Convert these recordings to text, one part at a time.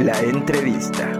La entrevista.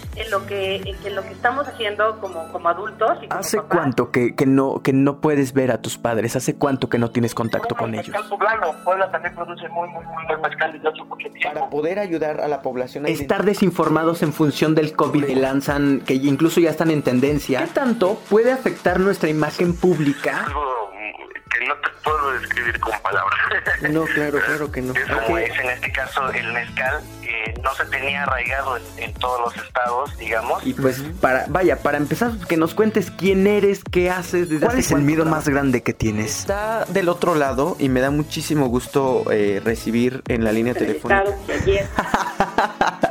en lo que en lo que estamos haciendo como, como adultos y como ¿Hace papás. cuánto que, que no, que no puedes ver a tus padres? ¿Hace cuánto que no tienes contacto con ellos? Poblano. Puebla también produce muy, muy, muy buen mezcal desde hace mucho tiempo. Para poder ayudar a la población a estar desinformados en función del COVID que lanzan, que incluso ya están en tendencia. ¿Qué tanto puede afectar nuestra imagen pública? Algo que no te puedo describir con palabras. No, claro, claro que no. Es como Ok. es en este caso el mezcal, que no se tenía arraigado en, en todos los estados, digamos. Y pues para, vaya, para empezar, que nos cuentes quién eres, qué haces, desde ¿Cuál es el miedo más grande que tienes? Está del otro lado y me da muchísimo gusto eh, recibir en la línea telefónica.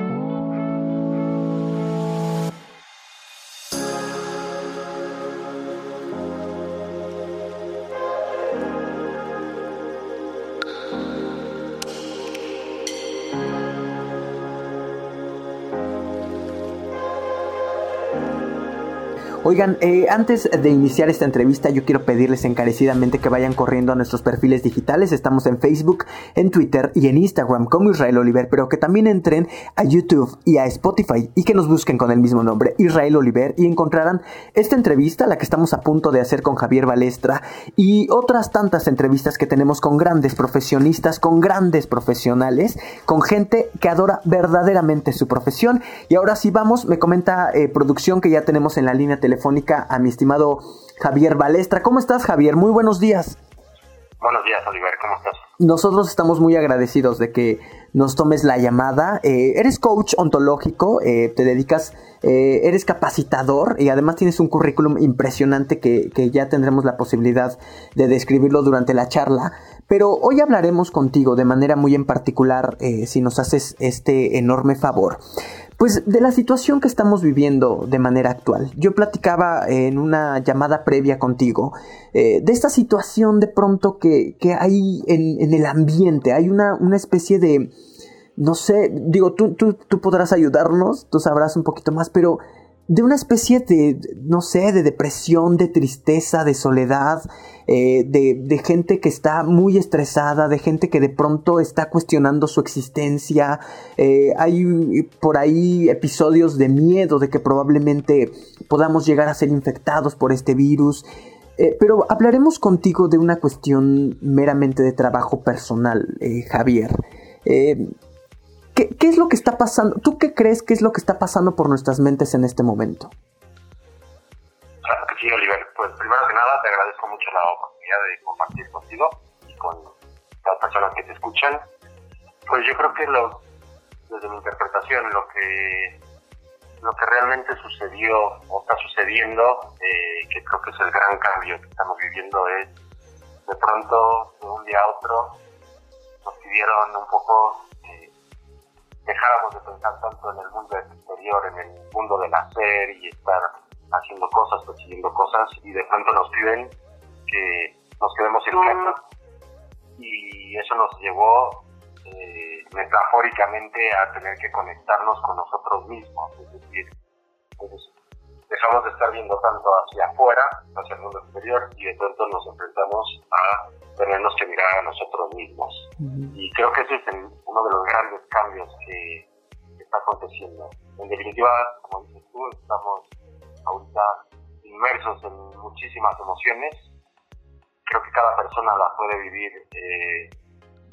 Oigan, eh, antes de iniciar esta entrevista, yo quiero pedirles encarecidamente que vayan corriendo a nuestros perfiles digitales. Estamos en Facebook, en Twitter y en Instagram como Israel Oliver, pero que también entren a YouTube y a Spotify y que nos busquen con el mismo nombre, Israel Oliver, y encontrarán esta entrevista, la que estamos a punto de hacer con Javier Balestra, y otras tantas entrevistas que tenemos con grandes profesionistas, con grandes profesionales, con gente que adora verdaderamente su profesión. Y ahora sí vamos, me comenta eh, producción que ya tenemos en la línea telefónica a mi estimado Javier Balestra. ¿Cómo estás, Javier? Muy buenos días. Buenos días, Oliver, ¿cómo estás? Nosotros estamos muy agradecidos de que nos tomes la llamada. Eh, eres coach ontológico, eh, te dedicas, eh, eres capacitador y además tienes un currículum impresionante que, que ya tendremos la posibilidad de describirlo durante la charla. Pero hoy hablaremos contigo de manera muy en particular, eh, si nos haces este enorme favor. Pues de la situación que estamos viviendo de manera actual. Yo platicaba en una llamada previa contigo eh, de esta situación de pronto que, que hay en, en el ambiente. Hay una, una especie de, no sé, digo, tú, tú, tú podrás ayudarnos, tú sabrás un poquito más, pero de una especie de, no sé, de depresión, de tristeza, de soledad, eh, de, de gente que está muy estresada, de gente que de pronto está cuestionando su existencia. Eh, hay por ahí episodios de miedo de que probablemente podamos llegar a ser infectados por este virus. Eh, pero hablaremos contigo de una cuestión meramente de trabajo personal, Javier. ¿Qué, ¿Qué es lo que está pasando? ¿Tú qué crees que es lo que está pasando por nuestras mentes en este momento? Claro que sí, Oliver. Pues primero que nada te agradezco mucho la oportunidad de compartir contigo y con las personas que te escuchan. Pues yo creo que lo, desde mi interpretación, lo que lo que realmente sucedió o está sucediendo, eh, que creo que es el gran cambio que estamos viviendo, es de pronto, de un día a otro, nos pidieron un poco dejáramos de pensar tanto en el mundo exterior, en el mundo del hacer y estar haciendo cosas, persiguiendo cosas, y de pronto nos piden que nos quedemos en casa. Y eso nos llevó eh, metafóricamente a tener que conectarnos con nosotros mismos, es decir, pues, dejamos de estar viendo tanto hacia afuera, hacia el mundo exterior, y de pronto nos enfrentamos a tenernos que mirar a nosotros mismos. Y creo que ese es uno de los grandes cambios que, está aconteciendo. En definitiva, como dices tú, estamos ahorita inmersos en muchísimas emociones. Creo que cada persona la puede vivir eh,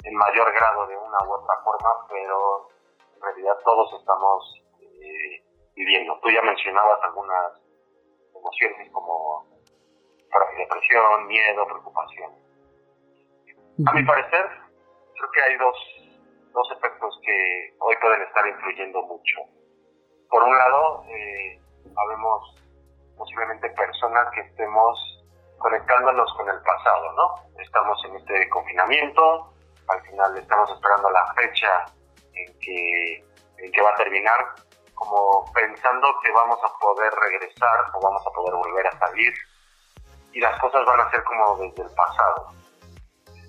en mayor grado de una u otra forma, pero en realidad todos estamos eh, viviendo. Tú ya mencionabas algunas emociones como depresión, miedo, preocupación. A mi parecer, creo que hay dos, dos efectos que hoy pueden estar influyendo mucho. Por un lado, eh, habemos posiblemente personas que estemos conectándonos con el pasado, ¿no? Estamos en este confinamiento, al final estamos esperando la fecha en que, en que va a terminar, como pensando que vamos a poder regresar o vamos a poder volver a salir y las cosas van a ser como desde el pasado.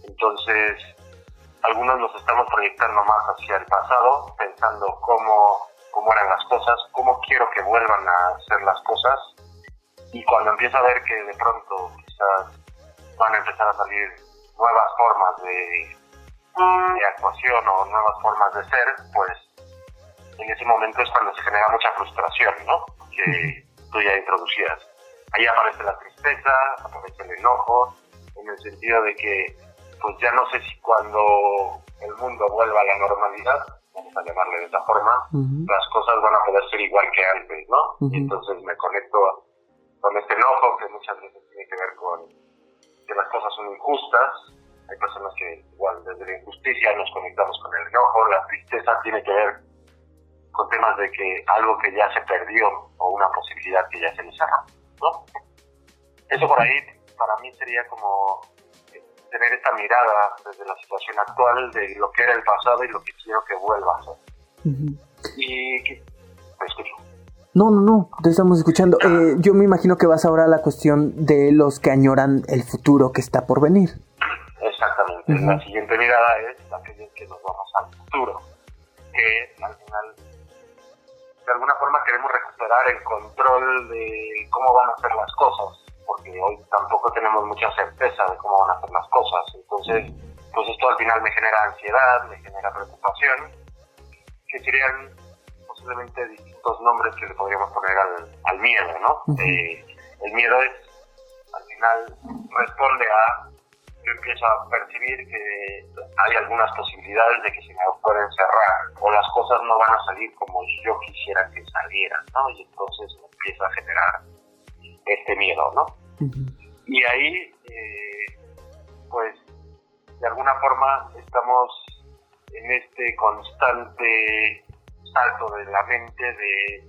Entonces, algunos nos estamos proyectando más hacia el pasado, pensando cómo, cómo eran las cosas, cómo quiero que vuelvan a ser las cosas. Y cuando empieza a ver que de pronto quizás van a empezar a salir nuevas formas de, de actuación o nuevas formas de ser, pues en ese momento es cuando se genera mucha frustración, ¿no? Que tú ya introducías. Ahí aparece la tristeza, aparece el enojo, en el sentido de que, pues ya no sé si cuando el mundo vuelva a la normalidad, vamos a llamarle de esa forma, las cosas van a poder ser igual que antes, ¿no? Y entonces me conecto con este enojo que muchas veces tiene que ver con que las cosas son injustas. Hay personas que igual desde la injusticia nos conectamos con el enojo, la tristeza tiene que ver con temas de que algo que ya se perdió o una posibilidad que ya se nos cerró, ¿no? Eso por ahí para mí sería como tener esta mirada desde la situación actual de lo que era el pasado y lo que quiero que vuelva a ser. Y me escucho. No, no, no, te estamos escuchando. Eh, yo me imagino que vas ahora a la cuestión de los que añoran el futuro que está por venir. Exactamente. La siguiente mirada es aquella que nos vamos al futuro, que al final de alguna forma queremos recuperar el control de cómo van a ser las cosas, porque hoy tampoco tenemos mucha certeza de cómo van a ser las cosas. Entonces, pues esto al final me genera ansiedad, me genera preocupación, que serían posiblemente distintos nombres que le podríamos poner al, miedo, ¿no? Eh, el miedo es, al final, responde a yo empiezo a percibir que hay algunas posibilidades de que se me pueden cerrar o las cosas no van a salir como yo quisiera que salieran, ¿no? Y entonces me empieza a generar este miedo, ¿no? Y ahí, eh, pues, de alguna forma estamos en este constante salto de la mente de,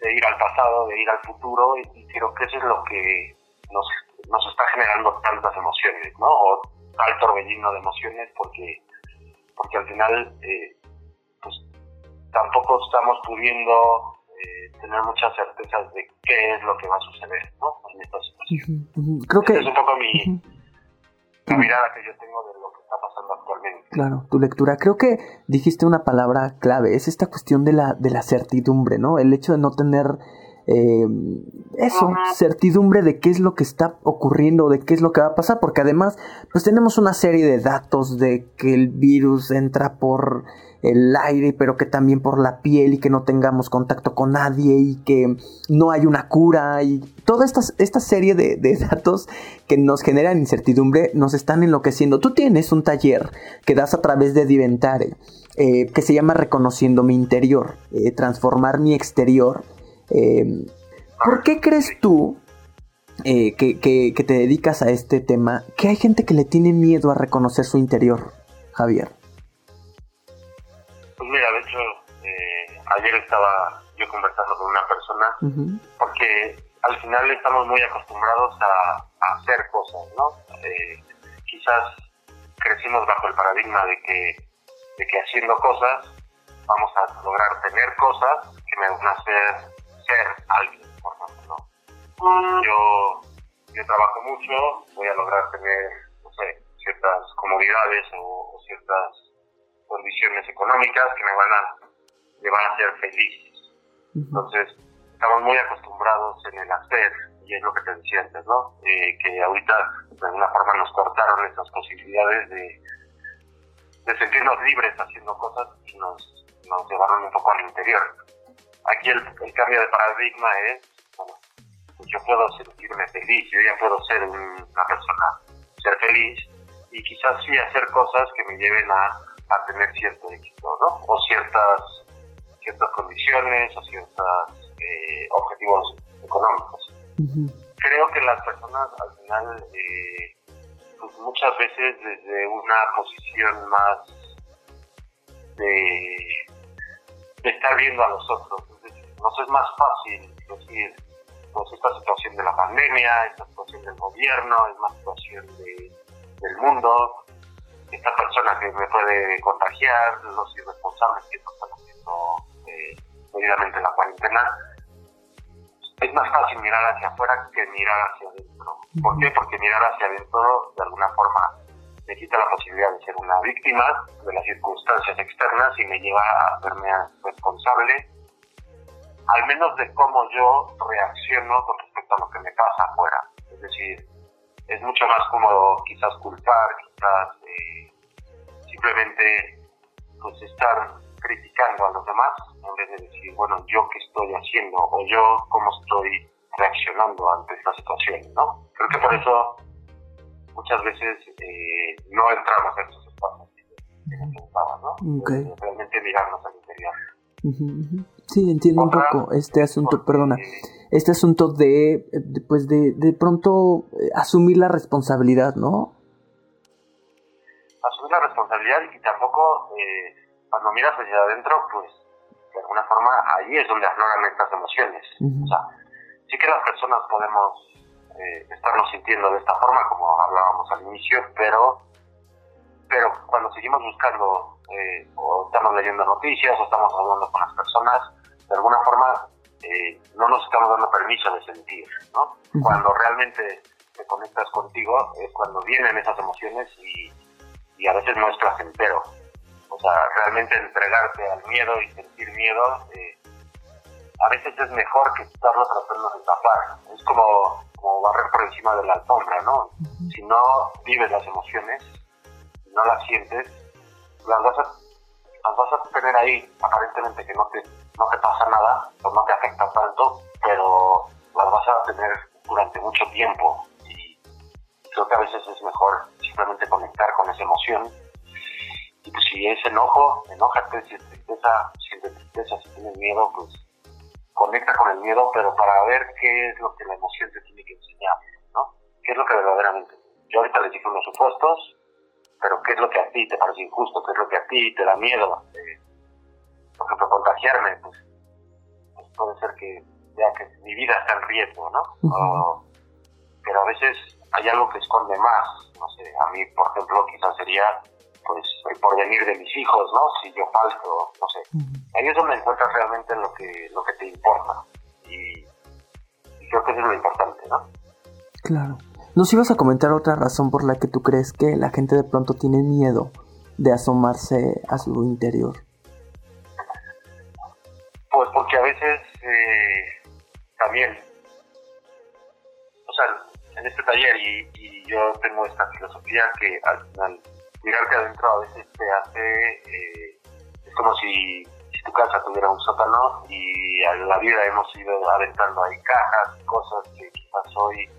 de ir al pasado, de ir al futuro, y creo que eso es lo que nos nos está generando tantas emociones, ¿no? O tal torbellino de emociones porque, porque al final, eh, pues tampoco estamos pudiendo eh, tener muchas certezas de qué es lo que va a suceder, ¿no? En esta situación. Creo que... es un poco mi, la mirada que yo tengo de lo que está pasando actualmente. Claro, tu lectura. Creo que dijiste una palabra clave, es esta cuestión de la, de la certidumbre, ¿no? El hecho de no tener eh, eso, certidumbre de qué es lo que está ocurriendo, de qué es lo que va a pasar, porque además, pues tenemos una serie de datos de que el virus entra por el aire, pero que también por la piel y que no tengamos contacto con nadie y que no hay una cura y toda esta, esta serie de, datos que nos generan incertidumbre nos están enloqueciendo. Tú tienes un taller que das a través de Diventare eh, que se llama Reconociendo mi interior, eh, transformar mi exterior eh, ¿Por qué crees tú eh, que, que, te dedicas a este tema que hay gente que le tiene miedo a reconocer su interior, Javier? Pues mira, de hecho, eh, ayer estaba yo conversando con una persona porque al final estamos muy acostumbrados a, hacer cosas, ¿no? quizás crecimos bajo el paradigma de que, de que haciendo cosas vamos a lograr tener cosas que me van a hacer ser alguien, por ejemplo. Yo, yo trabajo mucho, voy a lograr tener, no sé, ciertas comodidades o, ciertas condiciones económicas que me van a, me van a hacer feliz. Entonces, estamos muy acostumbrados en el hacer, y es lo que te decía antes, ¿no? Eh, que ahorita de alguna forma nos cortaron esas posibilidades de, de sentirnos libres haciendo cosas y nos, nos llevaron un poco al interior. Aquí el, cambio de paradigma es, bueno, pues yo puedo sentirme feliz, yo ya puedo ser una persona, ser feliz y quizás sí hacer cosas que me lleven a, a tener cierto éxito, ¿no? O ciertas, ciertas condiciones o ciertos eh, objetivos económicos. Creo que las personas al final, eh, pues muchas veces desde una posición más de, de estar viendo a los otros, nos es más fácil decir, pues esta situación de la pandemia, esta situación del gobierno, es más situación del mundo, esta persona que me puede contagiar, los irresponsables que están haciendo eh, debidamente la cuarentena, es más fácil mirar hacia afuera que mirar hacia adentro. ¿Por qué? Porque mirar hacia adentro de alguna forma me quita la posibilidad de ser una víctima de las circunstancias externas y me lleva a verme responsable, al menos de cómo yo reacciono con respecto a lo que me pasa afuera. Es decir, es mucho más cómodo quizás culpar, quizás eh, simplemente pues estar criticando a los demás en vez de decir, bueno, yo qué estoy haciendo o yo cómo estoy reaccionando ante esta situación, ¿no? Creo que por eso muchas veces eh, no entramos en esos espacios ¿no? Okay. Realmente mirarnos al interior. Sí, entiendo un poco este asunto, perdona, este asunto de, pues de, de pronto eh, asumir la responsabilidad, ¿no? Asumir la responsabilidad y tampoco eh, cuando miras hacia adentro, pues de alguna forma ahí es donde afloran estas emociones. O sea, sí que las personas podemos eh, estarnos sintiendo de esta forma, como hablábamos al inicio, pero, pero cuando seguimos buscando eh, o estamos leyendo noticias o estamos hablando con las personas, de alguna forma eh, no nos estamos dando permiso de sentir, ¿no? Cuando realmente te conectas contigo es cuando vienen esas emociones y, y a veces no es placentero. O sea, realmente entregarte al miedo y sentir miedo, eh, a veces es mejor que estarlo tratando de tapar. Es como, como barrer por encima de la alfombra, ¿no? Si no vives las emociones, si no las sientes, las vas a, las vas a tener ahí, aparentemente que no te, no te pasa nada, o no te afecta tanto, pero las vas a tener durante mucho tiempo. Y creo que a veces es mejor simplemente conectar con esa emoción y pues si es enojo, enójate, si es tristeza, si es tristeza, si tienes miedo, pues conecta con el miedo, pero para ver qué es lo que la emoción te tiene que enseñar, ¿no? ¿Qué es lo que verdaderamente? Yo ahorita les dije unos supuestos, pero ¿qué es lo que a ti te parece injusto? ¿Qué es lo que a ti te da miedo? Eh, por ejemplo, contagiarme, pues, pues, puede ser que vea que mi vida está en riesgo, ¿no? pero a veces hay algo que esconde más, no sé, a mí, por ejemplo, quizás sería pues el porvenir de mis hijos, ¿no? Si yo falto, no sé. Ahí es donde encuentras realmente lo que, lo que te importa. Y, creo que eso es lo importante, ¿no? Claro. ¿Nos ibas a comentar otra razón por la que tú crees que la gente de pronto tiene miedo de asomarse a su interior? Veces eh, también, o sea, en este taller y, yo tengo esta filosofía que al final mirarte adentro a veces te hace, eh, es como si, si, tu casa tuviera un sótano y a la vida hemos ido aventando ahí cajas, cosas que quizás hoy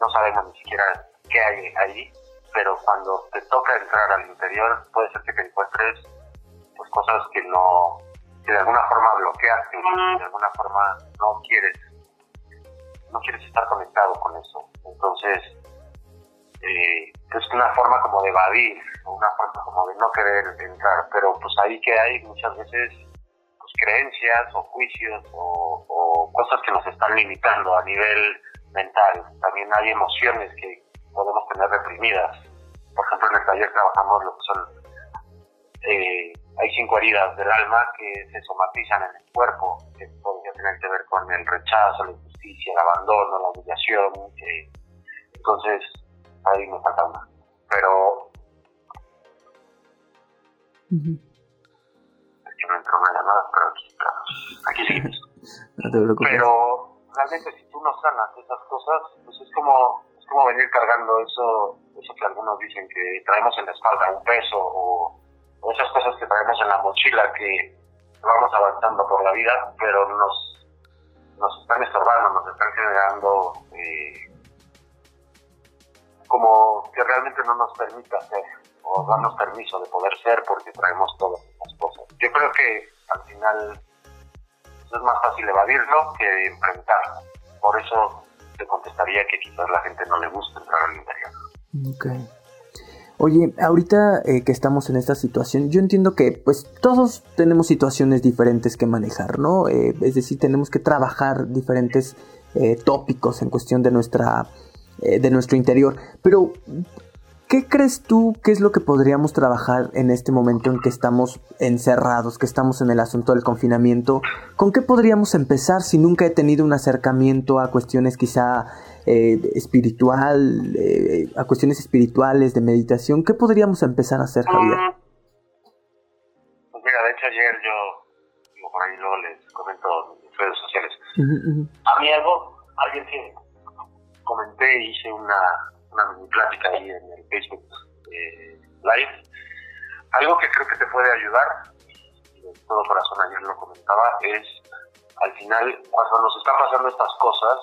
no sabemos ni siquiera qué hay ahí, pero cuando te toca entrar al interior puede ser que te encuentres pues cosas que no, que de alguna forma bloqueaste, de alguna forma no quieres, no quieres estar conectado con eso. Entonces, eh, es una forma como de evadir, una forma como de no querer entrar, pero pues ahí que hay muchas veces pues, creencias o juicios o, cosas que nos están limitando a nivel mental. También hay emociones que podemos tener reprimidas. Por ejemplo, en el taller trabajamos lo que son eh, hay cinco heridas del alma que se somatizan en el cuerpo, que podría tener que ver con el rechazo, la injusticia, el abandono, la humillación. entonces, ahí me falta una. Pero... Es que no entró una llamada, pero aquí, aquí sí. no te preocupes. Pero realmente si tú no sanas esas cosas, pues es como, es como venir cargando eso, eso que algunos dicen que traemos en la espalda, un peso o muchas cosas que traemos en la mochila que vamos avanzando por la vida, pero nos, nos están estorbando, nos están generando eh, como que realmente no nos permite hacer o darnos permiso de poder ser porque traemos todas estas cosas. Yo creo que al final es más fácil evadirlo que enfrentarlo. Por eso te contestaría que quizás la gente no le gusta entrar al interior. Okay. Oye, ahorita eh, que estamos en esta situación, yo entiendo que pues todos tenemos situaciones diferentes que manejar, ¿no? Eh, es decir, tenemos que trabajar diferentes eh, tópicos en cuestión de nuestra de nuestro interior. Pero, ¿qué crees tú que es lo que podríamos trabajar en este momento en que estamos encerrados, que estamos en el asunto del confinamiento? ¿Con qué podríamos empezar si nunca he tenido un acercamiento a cuestiones quizá eh, espiritual, eh, a cuestiones espirituales, de meditación, ¿qué podríamos empezar a hacer, Javier? Pues mira, de hecho ayer yo, por ahí luego les comento en mis redes sociales. A mí algo, alguien que comenté, hice una, una mini plática ahí en el Facebook eh, Live, algo que creo que te puede ayudar, y de todo corazón ayer lo comentaba, es al final, cuando nos están pasando estas cosas,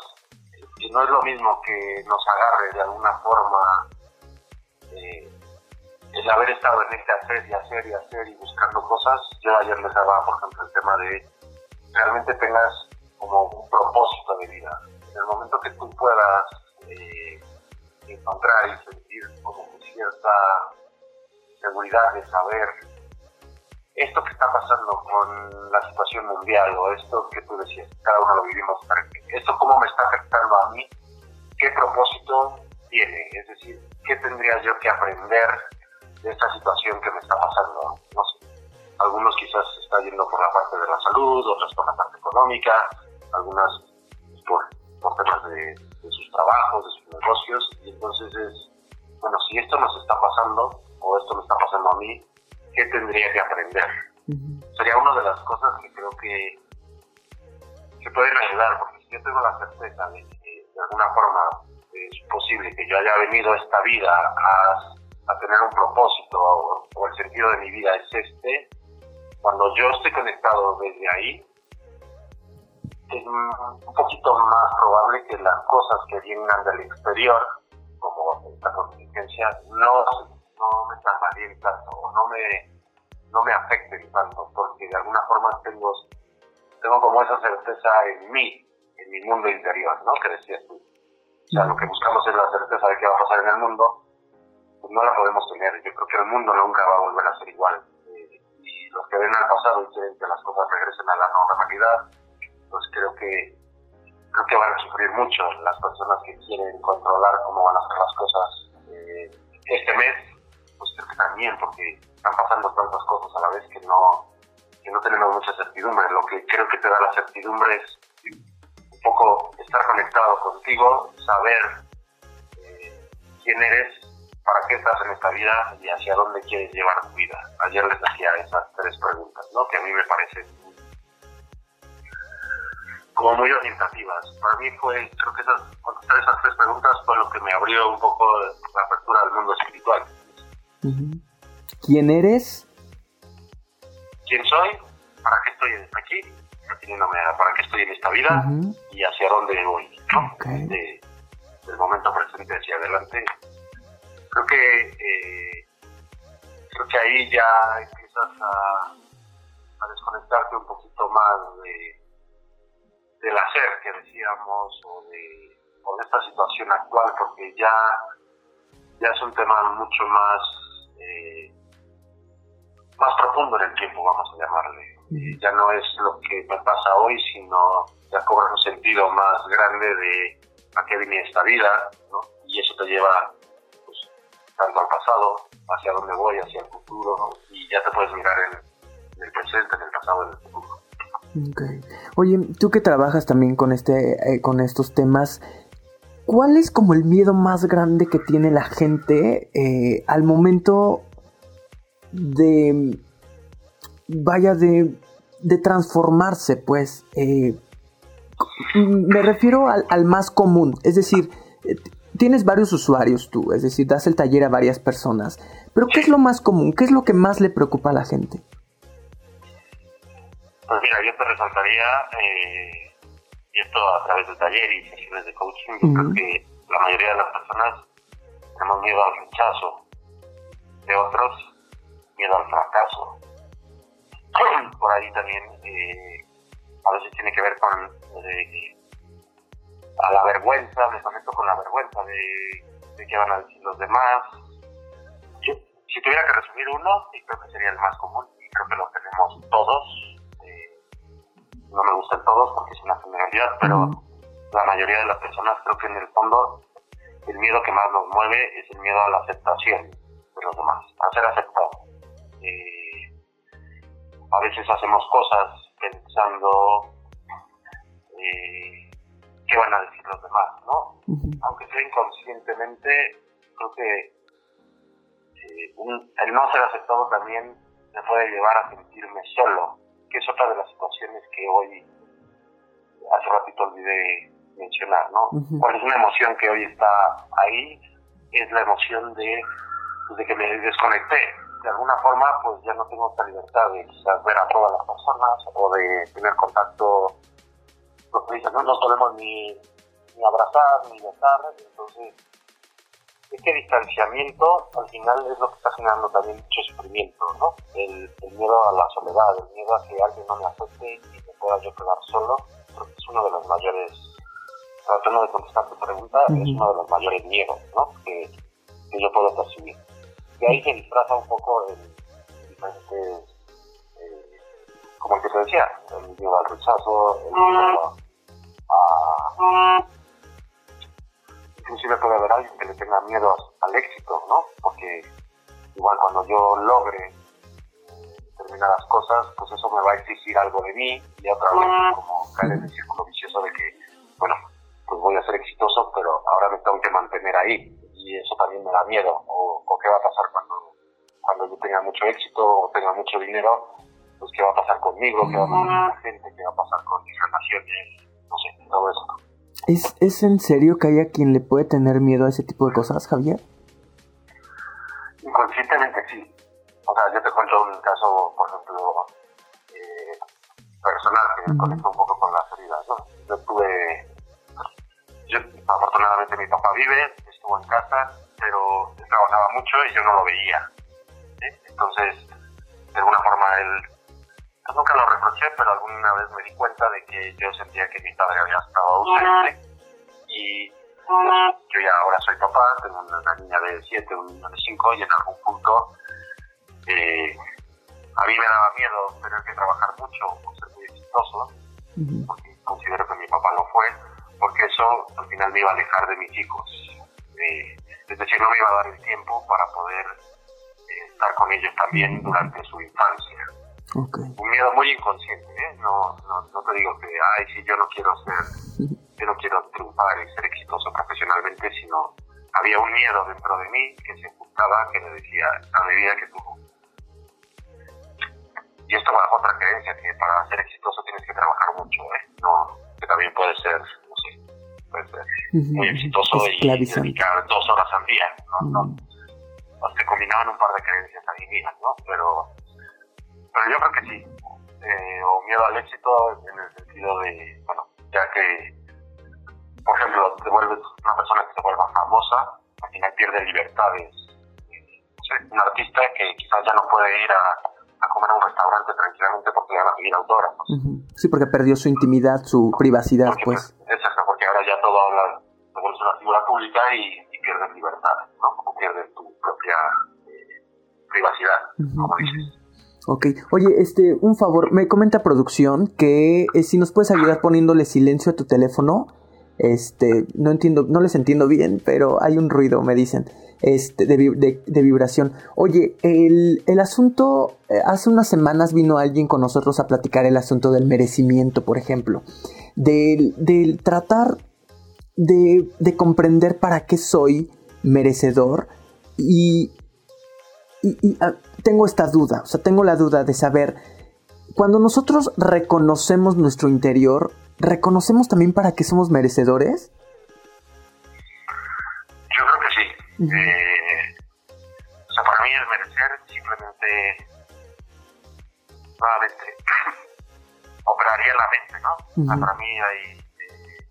y no es lo mismo que nos agarre de alguna forma eh, el haber estado en este hacer y hacer y hacer y buscando cosas. Yo ayer les daba, por ejemplo, el tema de realmente tengas como un propósito de vida. En el momento que tú puedas encontrar y sentir como cierta seguridad de saber esto que está pasando con la situación mundial o esto que tú decías, cada uno lo vivimos, esto cómo me está afectando a mí, qué propósito tiene, es decir, qué tendría yo que aprender de esta situación que me está pasando, no sé, algunos quizás está yendo por la parte de la salud, otros por la parte económica, algunas por, por temas de, de sus trabajos, de sus negocios, y entonces es, bueno, si esto nos está pasando o esto me está pasando a mí, qué tendría que aprender. Sería una de las cosas que creo que, que pueden ayudar, porque si yo tengo la certeza de que de alguna forma es posible que yo haya venido a esta vida a, a tener un propósito o, o, el sentido de mi vida es este, cuando yo estoy conectado desde ahí, es un poquito más probable que las cosas que vengan del exterior, como esta contingencia, no no me tambaleé tanto o no me, no me afecten tanto, porque de alguna forma tengo, tengo como esa certeza en mí, en mi mundo interior, ¿no? Que decías tú. O sea, lo que buscamos es la certeza de qué va a pasar en el mundo, pues no la podemos tener. Yo creo que el mundo nunca va a volver a ser igual. Eh, y los que ven al pasado y quieren que las cosas regresen a la normalidad, pues creo que creo que van a sufrir mucho las personas que quieren controlar cómo van a ser las cosas eh, este mes pues que también, porque están pasando tantas cosas a la vez que no, que no tenemos mucha certidumbre. Lo que creo que te da la certidumbre es un poco estar conectado contigo, saber eh, quién eres, para qué estás en esta vida y hacia dónde quieres llevar tu vida. Ayer les hacía esas tres preguntas, ¿no? que a mí me parecen como muy orientativas. Para mí fue, creo que esas, contestar esas tres preguntas fue lo que me abrió un poco la apertura al mundo espiritual. ¿Quién eres? ¿Quién soy? ¿Para qué estoy aquí? Para qué estoy en esta vida y hacia dónde voy, ¿no? del momento presente hacia adelante. Creo que eh, creo que ahí ya empiezas a, a desconectarte un poquito más de del hacer que decíamos o de, o de esta situación actual porque ya ya es un tema mucho más eh, más profundo en el tiempo, vamos a llamarle. ya no es lo que me pasa hoy, sino ya cobra un sentido más grande de a qué viene esta vida, ¿no? Y eso te lleva pues, tanto al pasado, hacia dónde voy, hacia el futuro, y ya te puedes mirar en, en el presente, en el pasado, en el futuro. Okay. Oye, tú que trabajas también con este, eh, con estos temas, ¿cuál es como el miedo más grande que tiene la gente eh, al momento de, vaya, de, transformarse, pues? Eh, me refiero al, al, más común, es decir, eh, tienes varios usuarios tú, es decir, das el taller a varias personas, pero ¿qué es lo más común? ¿Qué es lo que más le preocupa a la gente? Pues mira, yo te resaltaría, eh, y esto a través del taller y sesiones de coaching, yo uh -huh. creo que la mayoría de las personas tenemos miedo al rechazo, de otros miedo al fracaso. Por ahí también eh, a veces tiene que ver con eh, a la vergüenza, me conecto con la vergüenza de, de qué van a decir los demás. Si tuviera que resumir uno, y creo que sería el más común, y creo que lo tenemos todos, no me gustan todos porque es una generalidad, pero uh -huh. la mayoría de las personas creo que en el fondo el miedo que más nos mueve es el miedo a la aceptación de los demás, a ser aceptado. Eh, a veces hacemos cosas pensando eh, qué van a decir los demás, ¿no? Uh -huh. Aunque sea inconscientemente, creo que eh, un, el no ser aceptado también me puede llevar a sentirme solo, que es otra de las situaciones que hoy, hace ratito olvidé mencionar, ¿no? Uh -huh. ¿Cuál es una emoción que hoy está ahí? Es la emoción de, pues, de que me desconecté. De alguna forma, pues ya no tengo esta libertad de quizás ver a todas las personas o de tener contacto, lo que dicen, no nos podemos ni, ni abrazar, ni besar, entonces este distanciamiento al final es lo que está generando también mucho sufrimiento, ¿no? El, el, miedo a la soledad, el miedo a que alguien no me acepte y me pueda yo quedar solo, creo que es uno de los mayores, tratando de contestar tu pregunta, uh -huh. es uno de los mayores miedos, ¿no? Que, que yo puedo percibir. Y ahí se disfraza un poco en diferentes, eh, como el que te decía, el miedo al rechazo, el miedo a, a inclusive puede haber alguien que le tenga miedo al éxito, ¿no? Porque igual cuando yo logre determinadas cosas, pues eso me va a exigir algo de mí y otra vez como caer en el círculo vicioso de que, bueno, pues voy a ser exitoso, pero ahora me tengo que mantener ahí y eso también me da miedo. O, o qué va a pasar cuando, cuando yo tenga mucho éxito o tenga mucho dinero, pues qué va a pasar conmigo, qué va a pasar con la gente, qué va a pasar con mis relaciones, no sé, todo eso. ¿Es, ¿Es en serio que haya quien le puede tener miedo a ese tipo de cosas, Javier? Inconscientemente sí. O sea, yo te cuento un caso, por ejemplo, eh, personal que me uh -huh. conecta un poco con las heridas, ¿no? Yo tuve, yo, afortunadamente mi papá vive, estuvo en casa, pero trabajaba mucho y yo no lo veía. ¿sí? Entonces, de alguna forma él pues nunca lo reproché, pero alguna vez me di cuenta de que yo sentía que mi padre había estado ausente. Y pues, yo ya ahora soy papá, tengo una niña de 7, un niño de 5, y en algún punto eh, a mí me daba miedo tener que trabajar mucho por ser muy exitoso, uh -huh. porque considero que mi papá lo fue, porque eso al final me iba a alejar de mis hijos. Eh, es decir, no me iba a dar el tiempo para poder eh, estar con ellos también durante su infancia. Okay. Un miedo muy inconsciente, ¿eh? No, no, no te digo que, ay, si yo no quiero ser, yo no quiero triunfar y ser exitoso profesionalmente, sino había un miedo dentro de mí que se ocultaba, que me decía, a medida que tú... Y esto bajo otra creencia, que para ser exitoso tienes que trabajar mucho, ¿eh? No, que también puede ser, no sé, puede ser muy exitoso y dedicar dos horas al día, ¿no? no. Se combinaban un par de creencias ahí mías, ¿no? Pero pero yo creo que sí. Eh, o miedo al éxito en el sentido de, bueno, ya que, por ejemplo, te vuelves una persona que se vuelva famosa, al final pierde libertades. Eh, un artista que quizás ya no puede ir a, a, comer a un restaurante tranquilamente porque van a pedir autógrafos. Uh -huh. Sí, porque perdió su intimidad, su privacidad, porque, pues. Exacto, porque ahora ya todo habla, te vuelves una figura pública y, y pierdes libertades, ¿no? O pierdes tu propia eh, privacidad, uh -huh. como dices. Ok, oye, este, un favor, me comenta producción que eh, si nos puedes ayudar poniéndole silencio a tu teléfono, Este, no entiendo, no les entiendo bien, pero hay un ruido, me dicen, este, de, de, vibración. Oye, el, el asunto, eh, hace unas semanas vino alguien con nosotros a platicar el asunto del merecimiento, por ejemplo, del, tratar de, de comprender para qué soy merecedor y, y, ah, tengo esta duda, o sea, tengo la duda de saber, cuando nosotros reconocemos nuestro interior, ¿reconocemos también para qué somos merecedores? Yo creo que sí. Eh, o sea, para mí el merecer simplemente, nuevamente, operaría la mente, ¿no? para mí hay, eh,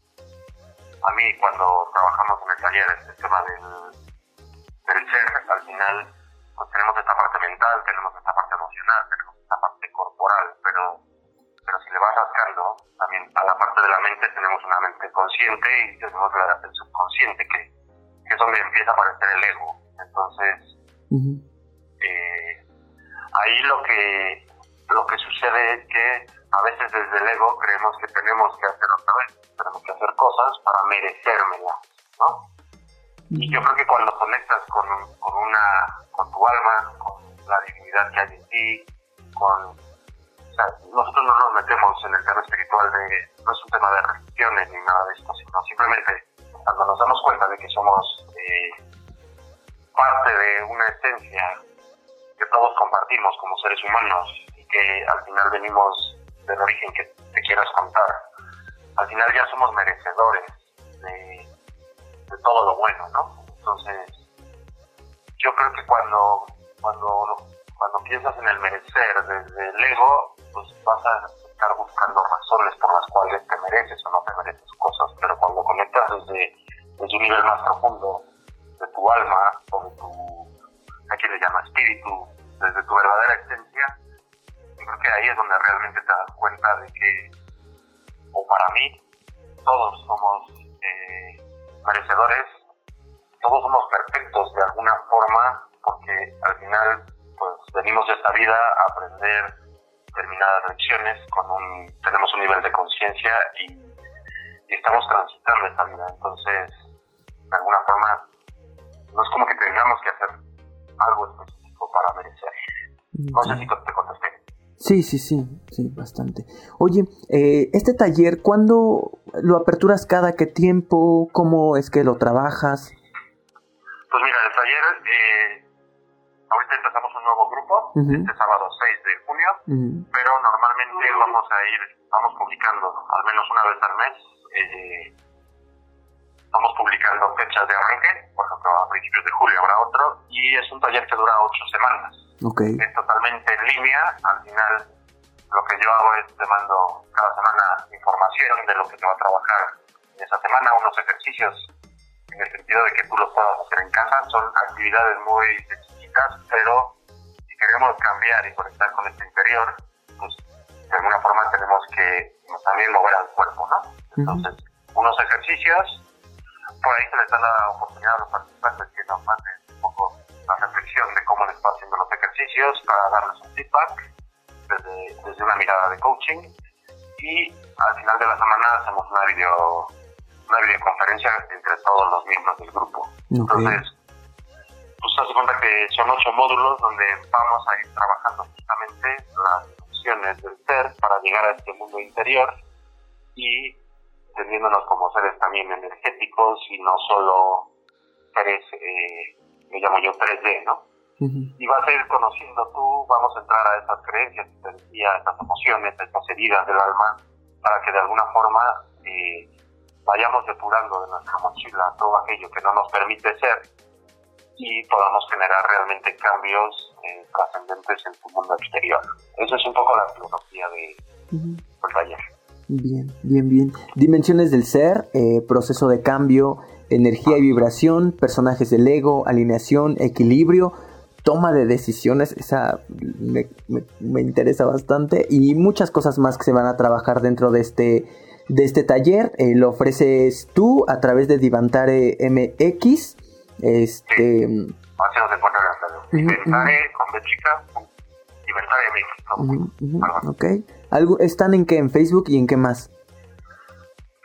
a mí cuando trabajamos en el taller, el tema del del ser, al final, pues tenemos esta parte mental, tenemos esta parte emocional, tenemos esta parte corporal, pero, pero si le vas rascando, también a la parte de la mente tenemos una mente consciente y tenemos el subconsciente, que, que es donde empieza a aparecer el ego. Entonces, eh, ahí lo que, lo que sucede es que a veces desde el ego creemos que tenemos que hacer otra vez, tenemos que hacer cosas para merecérmelas, ¿no? Y yo creo que cuando conectas con, con, una, con tu alma, con la divinidad que hay en ti, con... O sea, nosotros no nos metemos en el tema espiritual de... No es un tema de religiones ni nada de esto, sino simplemente cuando nos damos cuenta de que somos eh, parte de una esencia que todos compartimos como seres humanos y que al final venimos del origen que te quieras contar, al final ya somos merecedores de de todo lo bueno, ¿no? Entonces, yo creo que cuando, cuando, cuando piensas en el merecer desde el ego, pues vas a estar buscando razones por las cuales te mereces o no te mereces cosas, pero cuando conectas desde, desde un nivel más profundo de tu alma o de tu, aquí le llama espíritu, desde tu verdadera esencia, yo creo que ahí es donde realmente te das cuenta de que, o para mí, todos somos merecedores, todos somos perfectos de alguna forma, porque al final pues venimos de esta vida a aprender determinadas lecciones, con un, tenemos un nivel de conciencia y, estamos transitando esta vida. Entonces, de alguna forma, no es como que tengamos que hacer algo específico para merecer. No sé si te contesté. Sí, sí, sí, sí, bastante. Oye, eh, este taller, ¿cuándo lo aperturas cada qué tiempo? ¿Cómo es que lo trabajas? Pues mira, el taller, eh, ahorita empezamos un nuevo grupo, este sábado 6 de junio, pero normalmente vamos a ir, vamos publicando al menos una vez al mes. Eh, vamos publicando fechas de arranque, por ejemplo, a principios de julio habrá otro, y es un taller que dura ocho semanas. Es totalmente en línea. Al final, lo que yo hago es te mando cada semana información de lo que se va a trabajar en esa semana, unos ejercicios en el sentido de que tú los puedas hacer en casa. Son actividades muy sencillitas, pero si queremos cambiar y conectar con este interior, pues de alguna forma tenemos que también mover al cuerpo, ¿no? Entonces, unos ejercicios, por ahí se les da la oportunidad a los participantes que nos manden un poco la reflexión de cómo les está haciendo los ejercicios para darles un feedback desde, desde una mirada de coaching y al final de la semana hacemos una video una videoconferencia entre todos los miembros del grupo. Entonces, pues se cuenta que son ocho módulos donde vamos a ir trabajando justamente las funciones del ser para llegar a este mundo interior y entendiéndonos como seres también energéticos y no solo seres eh, me llamo yo 3D, ¿no? Y vas a ir conociendo tú, vamos a entrar a esas creencias, a estas emociones, estas heridas del alma, para que de alguna forma eh, vayamos depurando de nuestra mochila todo aquello que no nos permite ser y podamos generar realmente cambios eh, trascendentes en tu mundo exterior. Esa es un poco la filosofía de, del taller. Bien, bien, bien. Dimensiones del ser, eh, proceso de cambio, energía y vibración, personajes del ego, alineación, equilibrio, toma de decisiones, esa me, interesa bastante y muchas cosas más que se van a trabajar dentro de este, de este taller. Eh, lo ofreces tú a través de Divantare MX. Este, Así nos encuentran Divantare con chica, Divantare MX. ok. ¿Algo, ¿Están en qué? ¿En Facebook y en qué más?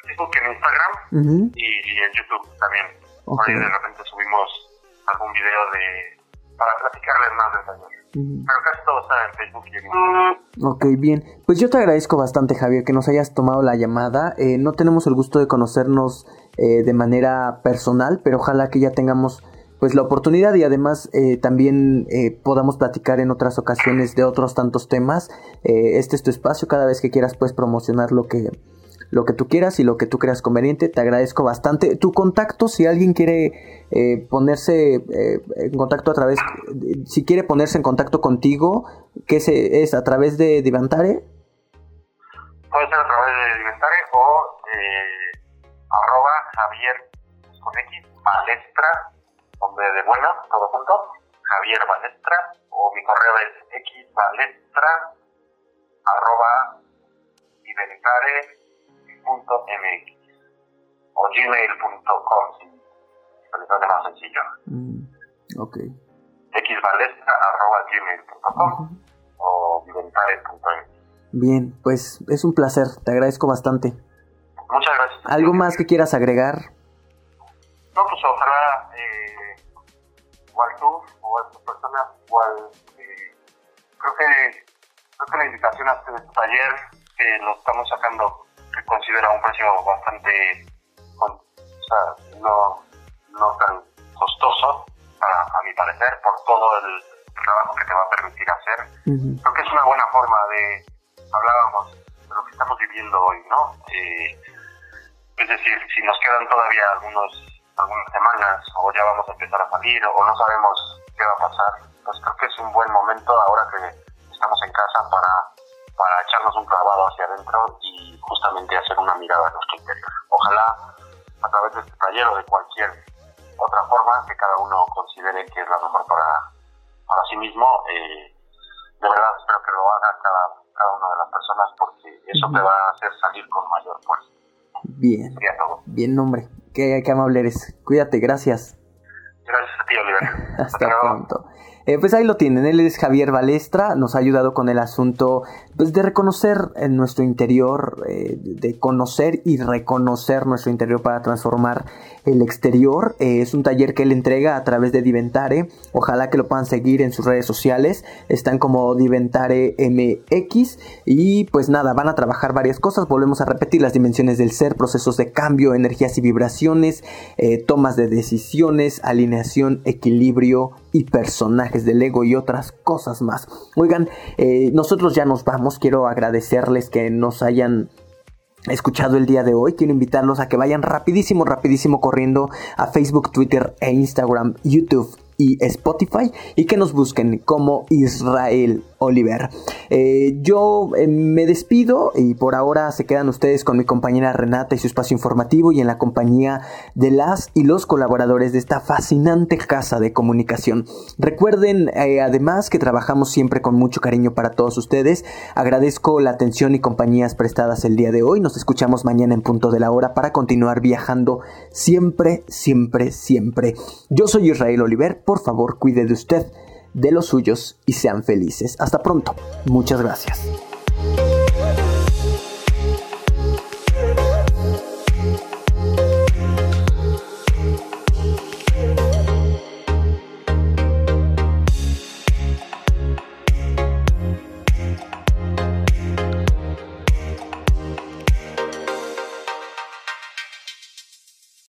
Facebook, en Instagram y, en YouTube también. Por ahí de repente subimos algún video de para platicarles más del taller. Pero casi todo está en Facebook y en Instagram. Ok, bien. Pues yo te agradezco bastante, Javier, que nos hayas tomado la llamada. Eh, no tenemos el gusto de conocernos eh, de manera personal, pero ojalá que ya tengamos pues la oportunidad y además eh, también eh, podamos platicar en otras ocasiones de otros tantos temas. Eh, este es tu espacio, cada vez que quieras puedes promocionar lo que, lo que tú quieras y lo que tú creas conveniente. Te agradezco bastante. Tu contacto, si alguien quiere ponerse en contacto a través, si quiere ponerse en contacto contigo, ¿qué es, es a través de Divantare? Puede ser a través de Divantare o arroba Javier con X, Palestra hombre de buena, todo junto, Javier Balestra, o mi correo es xbalestra arroba mx o gmail.com se más sencillo. Mm, ok. xbalestra arroba gmail.com o mx Bien, pues es un placer, te agradezco bastante. Muchas gracias. ¿Algo más que quieras agregar? No, pues ojalá eh, igual tú o estas personas, igual eh, creo que creo que la invitación a este taller que lo estamos sacando que considera un precio bastante o sea, no, no tan costoso a, mi parecer por todo el trabajo que te va a permitir hacer. Creo que es una buena forma de hablábamos de lo que estamos viviendo hoy no eh, es decir si nos quedan todavía algunos algunas semanas o ya vamos a empezar a salir o no sabemos qué va a pasar, pues creo que es un buen momento ahora que estamos en casa para, para echarnos un clavado hacia adentro y justamente hacer una mirada a nuestro interior. Ojalá a través de este taller o de cualquier otra forma que cada uno considere que es la mejor para, para sí mismo, eh, de verdad espero que lo haga cada, cada una de las personas porque eso te va a hacer salir con mayor fuerza. Bien. Bien, nombre. Qué, qué amable eres. Cuídate, gracias. Gracias a ti, Oliver. Hasta, pronto. Eh, pues ahí lo tienen, él es Javier Balestra, nos ha ayudado con el asunto pues, de reconocer en nuestro interior, eh, de conocer y reconocer nuestro interior para transformar el exterior. Eh, es un taller que él entrega a través de Diventare, ojalá que lo puedan seguir en sus redes sociales, están como Diventare MX y pues nada, van a trabajar varias cosas, volvemos a repetir las dimensiones del ser, procesos de cambio, energías y vibraciones, tomas de decisiones, alineación, equilibrio y personajes del ego y otras cosas más. Oigan, eh, nosotros ya nos vamos. Quiero agradecerles que nos hayan escuchado el día de hoy. Quiero invitarlos a que vayan rapidísimo, rapidísimo corriendo a Facebook, Twitter e Instagram, YouTube y Spotify y que nos busquen como Israel Oliver. Eh, yo eh, me despido y por ahora se quedan ustedes con mi compañera Renata y su espacio informativo y en la compañía de las y los colaboradores de esta fascinante casa de comunicación. Recuerden eh, además que trabajamos siempre con mucho cariño para todos ustedes. Agradezco la atención y compañías prestadas el día de hoy. Nos escuchamos mañana en punto de la hora para continuar viajando siempre, siempre, siempre. Yo soy Israel Oliver. Por favor, cuide de usted de los suyos y sean felices. Hasta pronto. Muchas gracias.